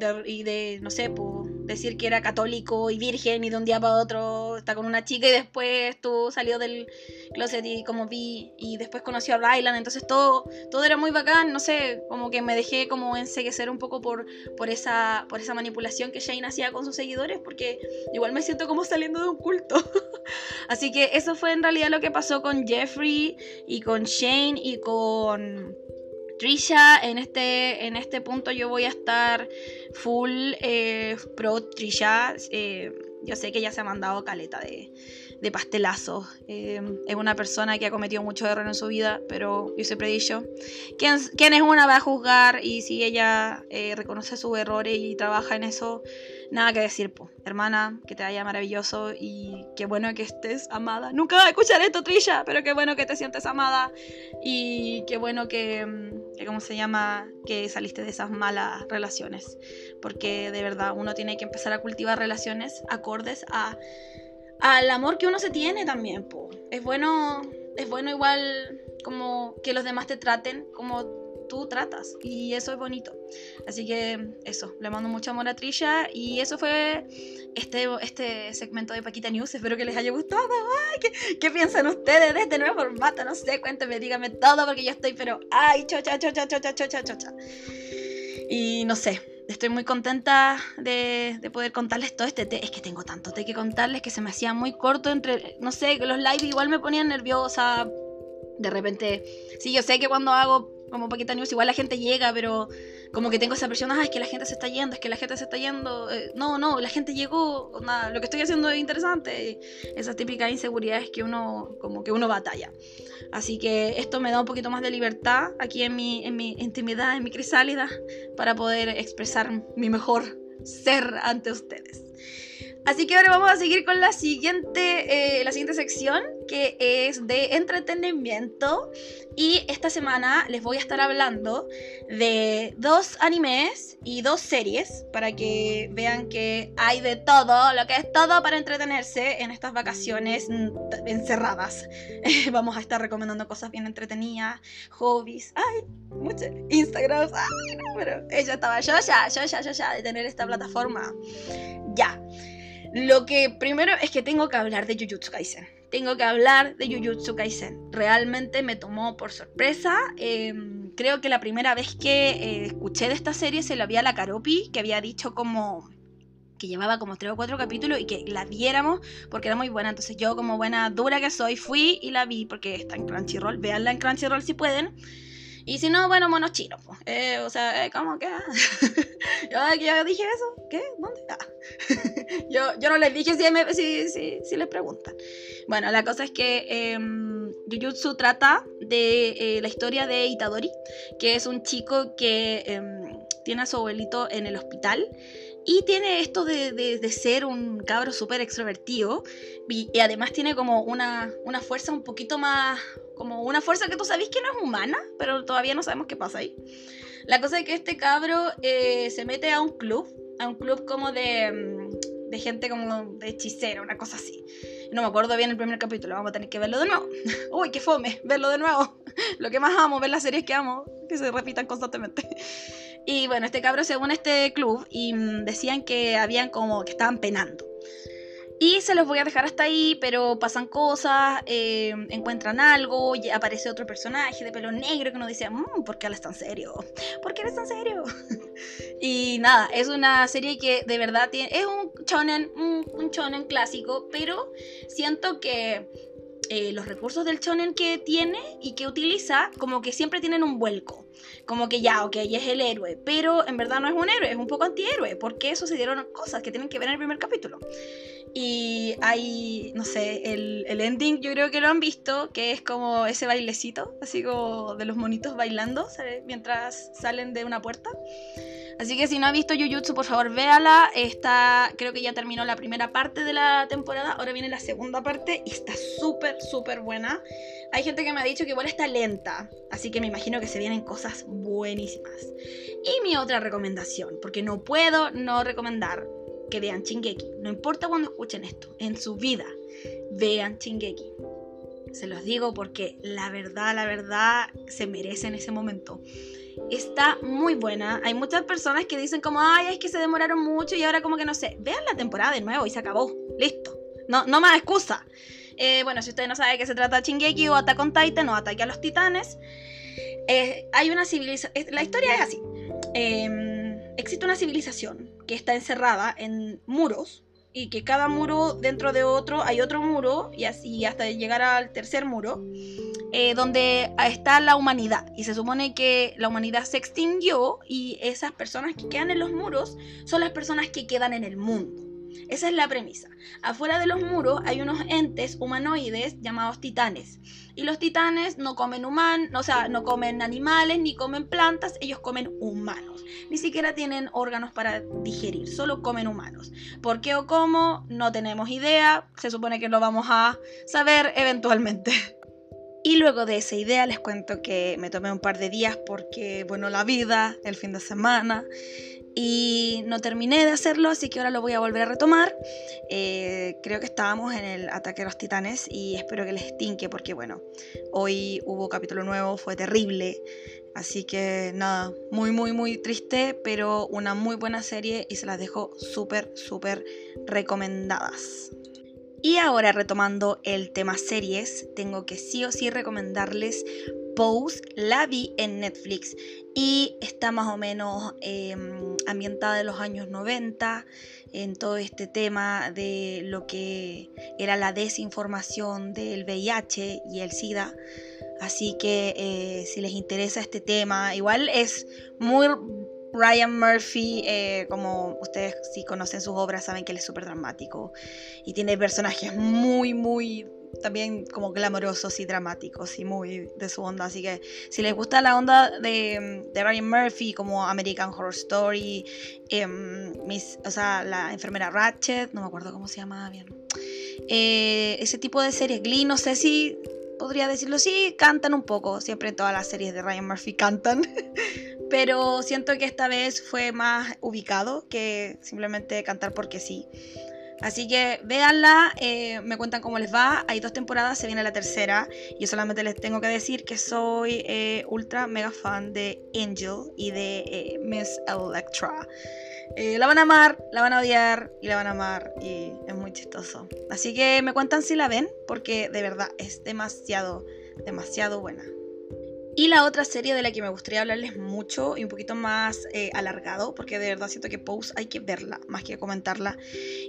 S1: Eh, y de, no sé, pues, decir que era católico y virgen y de un día para otro está con una chica y después tú salió del closet y como vi y después conoció a Ryland, entonces todo, todo era muy bacán, no sé, como que me dejé como enseguecer un poco por, por, esa, por esa manipulación que Shane hacía con sus seguidores porque igual me siento como saliendo de un culto. *laughs* Así que eso fue en realidad lo que pasó con Jeffrey y con Shane y con Trisha, en este, en este punto yo voy a estar full eh, pro Trisha. Eh, yo sé que ella se ha mandado caleta de, de pastelazos. Eh, es una persona que ha cometido muchos errores en su vida, pero yo siempre he dicho, ¿quién, quién es una va a juzgar? Y si ella reconoce sus errores y trabaja en eso, nada que decir, po. hermana, que te vaya maravilloso y qué bueno que estés amada. Nunca vas a escuchar esto, Trisha, pero qué bueno que te sientes amada y qué bueno que, mm, que, ¿cómo se llama? Que saliste de esas malas relaciones. Porque de verdad uno tiene que empezar a cultivar relaciones acordes a al amor que uno se tiene también, po. Es bueno, es bueno igual como que los demás te traten como tú tratas y eso es bonito. Así que eso, le mando mucho amor a Trisha y eso fue este, este segmento de Paquita News. Espero que les haya gustado. ¿qué, ¿qué, piensan ustedes de este nuevo formato? No sé, cuéntenme, díganme todo porque yo estoy, pero ay, chocha, chocha, chocha, chocha, chocha. Y no sé, estoy muy contenta de, de, poder contarles todo este té. Es que tengo tanto té que contarles que se me hacía muy corto entre, no sé, los live igual me ponían nerviosa. De repente, sí, yo sé que cuando hago como Paquita News, igual la gente llega, pero como que tengo esa presión, ah, es que la gente se está yendo, es que la gente se está yendo. Eh, no, no, la gente llegó, nada, lo que estoy haciendo es interesante. Esas típicas inseguridades que uno, como que uno batalla. Así que esto me da un poquito más de libertad aquí en mi, en mi intimidad, en mi crisálida, para poder expresar mi mejor ser ante ustedes. Así que ahora vamos a seguir con la siguiente, eh, la siguiente sección, que es de entretenimiento. Y esta semana les voy a estar hablando de dos animes y dos series para que vean que hay de todo, lo que es todo para entretenerse en estas vacaciones encerradas. *laughs* vamos a estar recomendando cosas bien entretenidas, hobbies, ay, muchos Instagrams, no, pero ella estaba yo ya, yo ya, yo ya de tener esta plataforma. Ya. Lo que primero es que tengo que hablar de Jujutsu Kaisen. Tengo que hablar de Jujutsu Kaisen. Realmente me tomó por sorpresa. Em, creo que la primera vez que eh, escuché de esta serie se la vi a la Karopi, que había dicho como que llevaba como tres o cuatro capítulos y que la viéramos porque era muy buena. Entonces yo como buena dura que soy fui y la vi porque está en Crunchyroll. Veanla en Crunchyroll si pueden. Y si no, bueno, monos chinos. Eh, o sea, eh, ¿cómo que? *laughs* yo, yo, dije eso. ¿Qué? ¿Dónde? Ah. *laughs* yo, yo no les dije si, si, si, si, les preguntan. Bueno, la cosa es que eh, Jujutsu trata de eh, la historia de Itadori, que es un chico que em, tiene a su abuelito en el hospital y tiene esto de, ser un cabro súper extrovertido. Y, además tiene como una, una fuerza un poquito más. Como una fuerza que tú sabes que no es humana, pero todavía no sabemos qué pasa ahí. La cosa es que este cabro eh, se mete a un club. A un club como de, mm, de gente como de hechicera, una cosa así. No me acuerdo bien el primer capítulo, vamos a tener que verlo de nuevo. *laughs* Uy, qué fome, verlo de nuevo. *laughs* Lo que más amo, ver las series que amo, que se repitan constantemente. Y bueno, este cabro se une a este club y mm, decían que habían como que estaban penando. Y se los voy a dejar hasta ahí, pero pasan cosas, eh, encuentran algo, y aparece otro personaje de pelo negro que uno dice, mmm, ¿por qué él es tan serio? ¿Por qué eres tan serio? *laughs* y nada, es una serie que de verdad tiene, es un shonen, un, un shonen clásico, pero siento que eh, los recursos del shonen que tiene y que utiliza, como que siempre tienen un vuelco. Como que ya, ok, es el héroe, pero en verdad no es un héroe, es un poco antihéroe, porque sucedieron cosas que tienen que ver en el primer capítulo. Y hay, no sé, el, el ending yo creo que lo han visto, que es como ese bailecito, así como de los monitos bailando mientras salen de una puerta. Así que si no ha visto Jujutsu, por favor véala. Está, creo que ya terminó la primera parte de la temporada. Ahora viene la segunda parte y está súper, súper buena. Hay gente que me ha dicho que igual está lenta. Así que me imagino que se vienen cosas buenísimas. Y mi otra recomendación, porque no puedo no recomendar que vean Chingeki. No importa cuando escuchen esto, en su vida, vean Chingeki. Se los digo porque la verdad, la verdad, se merece en ese momento está muy buena. Hay muchas personas que dicen como, ay, es que se demoraron mucho y ahora como que no sé. Vean la temporada de nuevo y se acabó. Listo. No, no más excusa. Eh, bueno, si ustedes no saben de qué se trata Chingeki o Attack on Titan o Ataque a los Titanes, eh, hay una civilización... La historia es así. Em, existe una civilización que está encerrada en muros y que cada muro dentro de otro hay otro muro y así hasta llegar al tercer muro eh, donde está la humanidad y se supone que la humanidad se extinguió y esas personas que quedan en los muros son las personas que quedan en el mundo. Esa es la premisa. Afuera de los muros hay unos entes humanoides llamados titanes. Y los titanes no comen humanos, o sea, no comen animales ni comen plantas, ellos comen humanos. Ni siquiera tienen órganos para digerir, solo comen humanos. ¿Por qué o cómo? No tenemos idea. Se supone que lo vamos a saber eventualmente. Y luego de esa idea les cuento que me tomé un par de días porque, bueno, la vida, el fin de semana, y no terminé de hacerlo, así que ahora lo voy a volver a retomar. Eh, creo que estábamos en el ataque a los titanes y espero que les tinque porque bueno, hoy hubo capítulo nuevo, fue terrible. Así que nada, muy muy muy triste, pero una muy buena serie y se las dejo súper súper recomendadas. Y ahora retomando el tema series, tengo que sí o sí recomendarles Pose. La vi en Netflix y está más o menos em, ambientada en los años 90, en todo este tema de lo que era la desinformación del VIH y el SIDA. Así que eh, si les interesa este tema, igual es muy Ryan Murphy, eh, como ustedes si conocen sus obras, saben que él es súper dramático y tiene personajes muy, muy también como glamorosos y dramáticos y muy de su onda. Así que si les gusta la onda de, Ryan Murphy, como American Horror Story, em, o sea, la enfermera Ratchet, no me acuerdo cómo se llama bien. Eh, ese tipo de series, Glee, no sé si podría decirlo, sí, cantan un poco. Siempre en todas las series de Ryan Murphy cantan. *laughs* pero siento que esta vez fue más ubicado que simplemente cantar porque sí. Así que véanla, eh, me cuentan cómo les va. Hay dos temporadas, se viene la tercera. Yo solamente les tengo que decir que soy eh, ultra mega fan de Angel y de eh, Miss Electra. la van a amar, la van a odiar y la van a amar y es muy chistoso. Así que me cuentan si la ven porque de verdad es demasiado, demasiado buena. Y la otra serie de la que me gustaría hablarles mucho y un poquito más eh, alargado, porque de verdad siento que Pose hay que verla más que comentarla.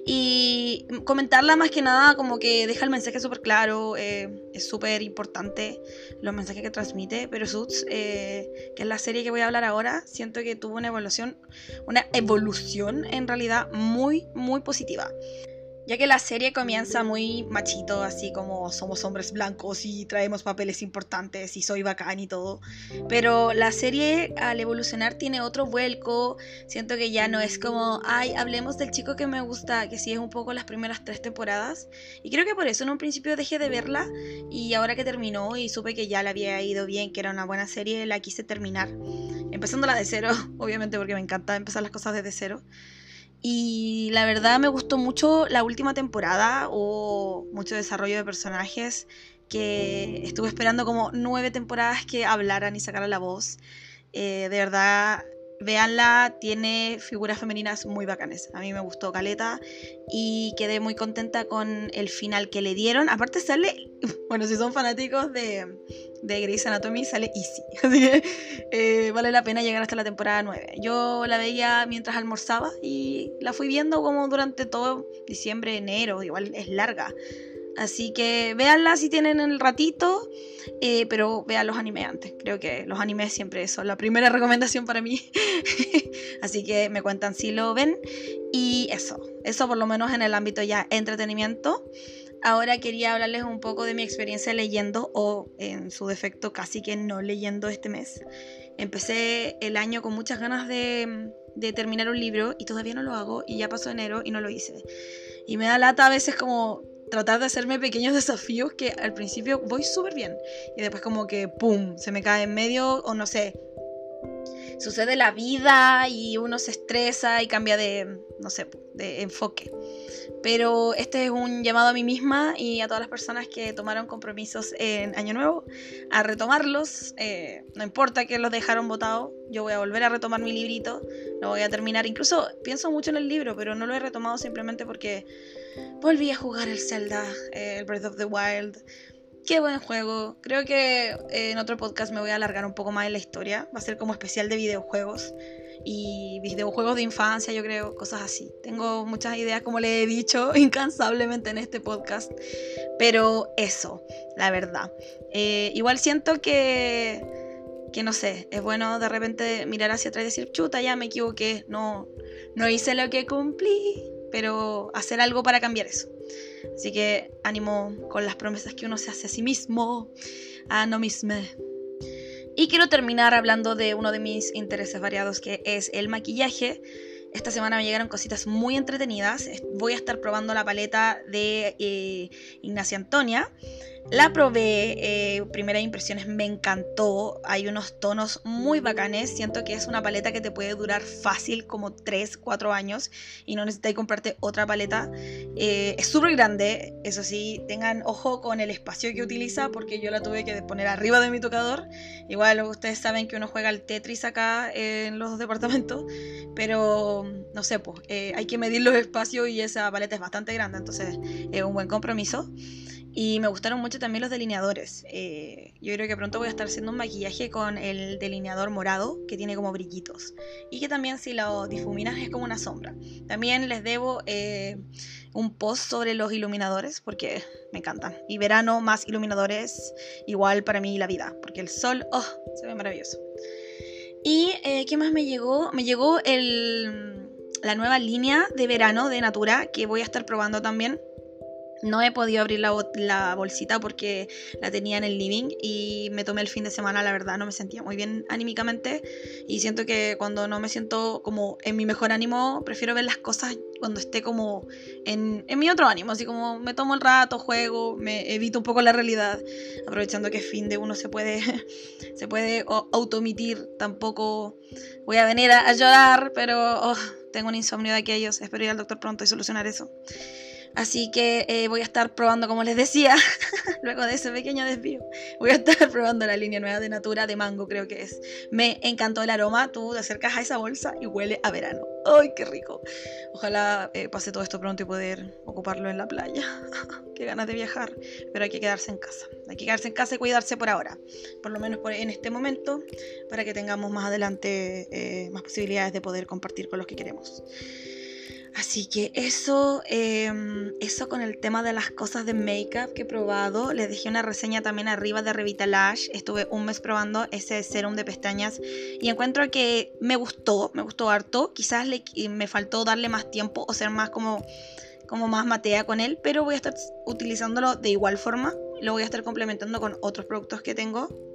S1: Y comentarla más que nada como que deja el mensaje súper claro, eh, es súper importante los mensajes que transmite, pero Suits, eh, que es la serie que voy a hablar ahora, siento que tuvo una evolución, una evolución en realidad muy, muy positiva ya que la serie comienza muy machito, así como somos hombres blancos y traemos papeles importantes y soy bacán y todo. Pero la serie al evolucionar tiene otro vuelco, siento que ya no es como, ay, hablemos del chico que me gusta, que sí es un poco las primeras tres temporadas. Y creo que por eso en un principio dejé de verla y ahora que terminó y supe que ya la había ido bien, que era una buena serie, la quise terminar. Empezándola de cero, *laughs* obviamente porque me encanta empezar las cosas desde cero. Y la verdad me gustó mucho la última temporada, o mucho desarrollo de personajes que estuve esperando como nueve temporadas que hablaran y sacaran la voz. Eh, de verdad Veanla, tiene figuras femeninas muy bacanes. A mí me gustó Caleta y quedé muy contenta con el final que le dieron. Aparte sale, *laughs* bueno, si son fanáticos de, de Grey's Anatomy, sale easy. *laughs* Así que eh, vale la pena llegar hasta la temporada 9. Yo la veía mientras almorzaba y la fui viendo como durante todo diciembre, enero, igual es larga. Así que véanla si tienen el ratito, eh, pero vean los animes antes. Creo que los animes siempre son la primera *laughs* recomendación para mí. *laughs* Así que me cuentan si lo ven. Y eso, eso por lo menos en el ámbito ya entretenimiento. Ahora quería hablarles un poco de mi experiencia leyendo o en su defecto casi que no leyendo este mes. Empecé el año con muchas ganas de, de terminar un libro y todavía no lo hago y ya pasó enero y no lo hice. Y me da lata a veces como tratar de hacerme pequeños *laughs* desafíos que al principio voy súper bien y después como que ¡pum! se me cae en medio o no sé. Sucede la vida y uno se estresa y cambia de, no sé, de enfoque. Pero este es un llamado a mí misma y a todas las personas que tomaron compromisos en Año Nuevo a retomarlos. Eh, no importa que los dejaron votados, yo voy a volver a retomar mi librito, lo voy a terminar. Incluso pienso mucho en el libro, pero no lo he retomado simplemente porque volví a jugar el Zelda, el Breath of the Wild. Qué buen juego. Creo que en otro podcast me voy a alargar un poco más en la historia. Va a ser como especial de videojuegos y videojuegos de infancia, yo creo, cosas así. Tengo muchas ideas, como le he dicho *laughs* incansablemente en este podcast, pero eso, la verdad. Eh, igual siento que, que no sé, es bueno de repente mirar hacia atrás y decir, chuta, ya me equivoqué, no, no hice lo que cumplí, pero hacer algo para cambiar eso. Así que ánimo con las promesas que uno se hace a sí mismo, a no mismo. Y quiero terminar hablando de uno de mis intereses variados que es el maquillaje. Esta semana me llegaron cositas muy entretenidas. Voy a estar probando la paleta de eh, Ignacia Antonia. La probé, eh, primeras impresiones me encantó, hay unos tonos muy bacanes, siento que es una paleta que te puede durar fácil como 3, 4 años y no necesitáis comprarte otra paleta. Eh, es súper grande, eso sí, tengan ojo con el espacio que utiliza porque yo la tuve que poner arriba de mi tocador. Igual ustedes saben que uno juega al Tetris acá en los departamentos, pero no sé, pues hay que medir los espacios y esa paleta es bastante grande, entonces es un buen compromiso. Y me gustaron mucho también los delineadores. Eh, yo creo que pronto voy a estar haciendo un maquillaje con el delineador morado, que tiene como brillitos. Y que también si lo difuminas es como una sombra. También les debo eh, un post sobre los iluminadores, porque me encantan. Y verano más iluminadores, igual para mí la vida, porque el sol, oh, se ve maravilloso. ¿Y eh, qué más me llegó? Me llegó el, la nueva línea de verano de Natura, que voy a estar probando también no he podido abrir la, bolsita porque la tenía en el living y me tomé el fin de semana, la verdad, no me sentía muy bien anímicamente. Y siento que cuando no me siento como en mi mejor ánimo, prefiero ver las cosas cuando esté como en, mi otro ánimo, así como me tomo el rato, juego, me evito un poco la realidad, aprovechando que fin de uno se puede, *laughs* se puede automitir, tampoco voy a venir a, llorar, pero oh, tengo un insomnio de aquellos, espero ir al doctor pronto y solucionar eso. Así que eh, voy a estar probando, como les decía, *laughs* luego de ese pequeño desvío, voy a estar *laughs* probando la línea nueva de Natura de mango, creo que es. Me encantó el aroma, tú te acercas a esa bolsa y huele a verano. ¡Ay, qué rico! Ojalá eh, pase todo esto pronto y poder ocuparlo en la playa. *laughs* qué ganas de viajar. Pero hay que quedarse en casa. Hay que quedarse en casa y cuidarse por ahora. Por lo menos en este momento. Para que tengamos más adelante eh, más posibilidades de poder compartir con los que queremos. Así que eso, em, eso con el tema de las cosas de make-up que he probado. Les dejé una reseña también arriba de Revitalash. Estuve un mes probando ese serum de pestañas y encuentro que me gustó, me gustó harto. Quizás le, me faltó darle más tiempo o ser más como, como más matea con él, pero voy a estar utilizándolo de igual forma. Lo voy a estar complementando con otros productos que tengo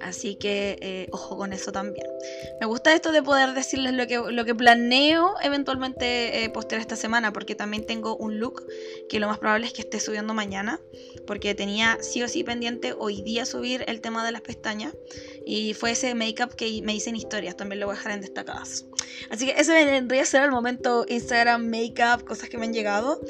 S1: Así que eh, ojo con eso también. Me gusta esto de poder decirles lo que, lo que planeo eventualmente eh, postear esta semana, porque también tengo un look que lo más probable es que esté subiendo mañana, porque tenía sí o sí pendiente hoy día subir el tema de las pestañas y fue ese make-up que me hice en historias, también lo voy a dejar en destacadas. Así que ese vendría a ser el momento Instagram make-up, cosas que me han llegado.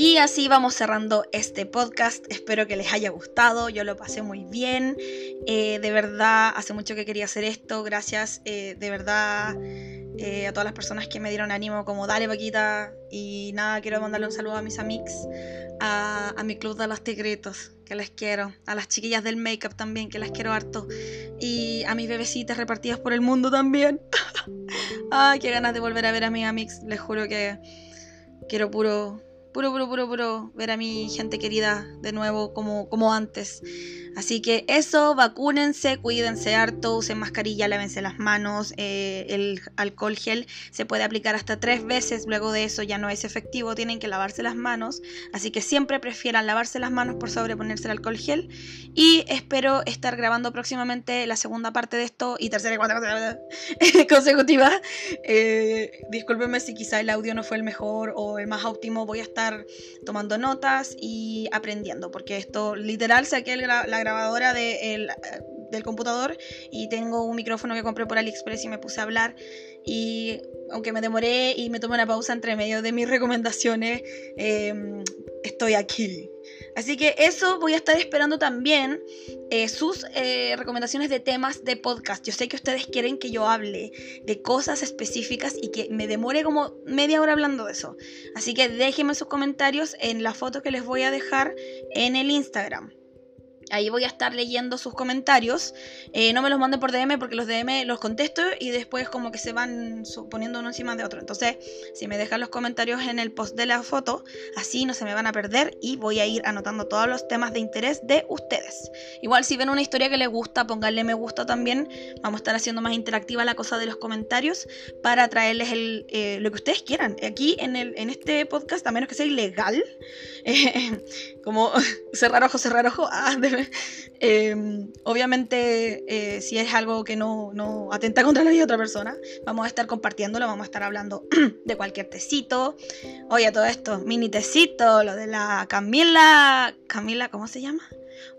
S1: Y así vamos cerrando este podcast. Espero que les haya gustado. Yo lo pasé muy bien. Eh, de verdad, hace mucho que quería hacer esto. Gracias eh, de verdad eh, a todas las personas que me dieron ánimo como dale Paquita. Y nada, quiero mandarle un saludo a mis amigos, a, mi club de los tigritos, que les quiero. A las chiquillas del make-up también, que las quiero harto. Y a mis bebecitas repartidas por el mundo también. *laughs* Ay, qué ganas de volver a ver a mis amigos. Les juro que quiero puro puro, puro, puro, puro ver a mi gente querida de nuevo como, como antes. Así que eso, vacúnense, cuídense harto, usen mascarilla, lávense las manos, eh, el alcohol gel se puede aplicar hasta tres veces, luego de eso ya no es efectivo, tienen que lavarse las manos, así que siempre prefieran lavarse las manos por sobreponerse el alcohol gel y espero estar grabando próximamente la segunda parte de esto y tercera y cuarta *laughs* consecutiva. Eh, discúlpenme si quizá el audio no fue el mejor o el más óptimo, voy a estar tomando notas y aprendiendo, porque esto literal saqué la, grabadora del computador y tengo un micrófono que compré por AliExpress y me puse a hablar y aunque me demoré y me tomé una pausa entre medio de mis recomendaciones, em, estoy aquí. Así que eso voy a estar esperando también eh, sus eh, recomendaciones de temas de podcast. Yo sé que ustedes quieren que yo hable de cosas específicas y que me demore como media hora hablando de eso. Así que déjenme sus comentarios en la foto que les voy a dejar en el Instagram. Ahí voy a estar leyendo sus comentarios. Eh, no me los manden por DM porque los DM los contesto y después como que se van poniendo uno encima de otro. Entonces, si me dejan los comentarios en el post de la foto, así no se me van a perder y voy a ir anotando todos los temas de interés de ustedes. Igual si ven una historia que les gusta, pónganle me gusta también. Vamos a estar haciendo más interactiva la cosa de los comentarios para traerles el, eh, lo que ustedes quieran. Aquí en, el, en este podcast, a menos que sea ilegal, *laughs* eh, como *laughs* cerrar ojo, cerrar ojo, ah, de *laughs* Em, obviamente, eh, si es algo que no, no, atenta contra la vida de otra persona, vamos a estar compartiéndolo, vamos a estar hablando *clears throat* de cualquier tecito. Oye, todo esto, mini tecito, lo de la Camila. Camila, ¿cómo se llama?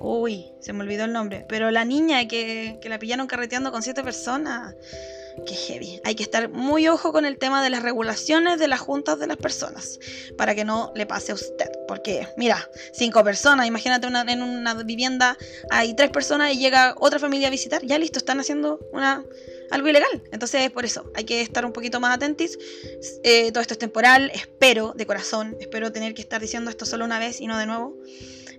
S1: Uy, se me olvidó el nombre. Pero la niña que, que la pillaron carreteando con siete personas. Qué heavy. Hay que estar muy ojo con el tema de las regulaciones de las juntas de las personas para que no le pase a usted. Porque, mira, cinco personas, imagínate en una vivienda hay tres personas y llega otra familia a visitar, ya listo, están haciendo una algo ilegal. Entonces, por eso, hay que estar un poquito más atentos. Eh, todo esto es temporal, espero, de corazón, espero tener que estar diciendo esto solo una vez y no de nuevo.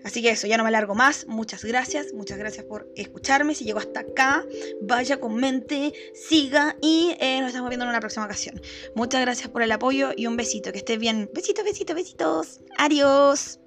S1: Así que eso, ya no me alargo más. Muchas gracias, muchas gracias por escucharme. Si llegó hasta acá, vaya, comente, siga y eh, nos estamos viendo en una próxima ocasión. Muchas gracias por el apoyo y un besito, que estés bien. Besitos, besitos, besitos. Adiós.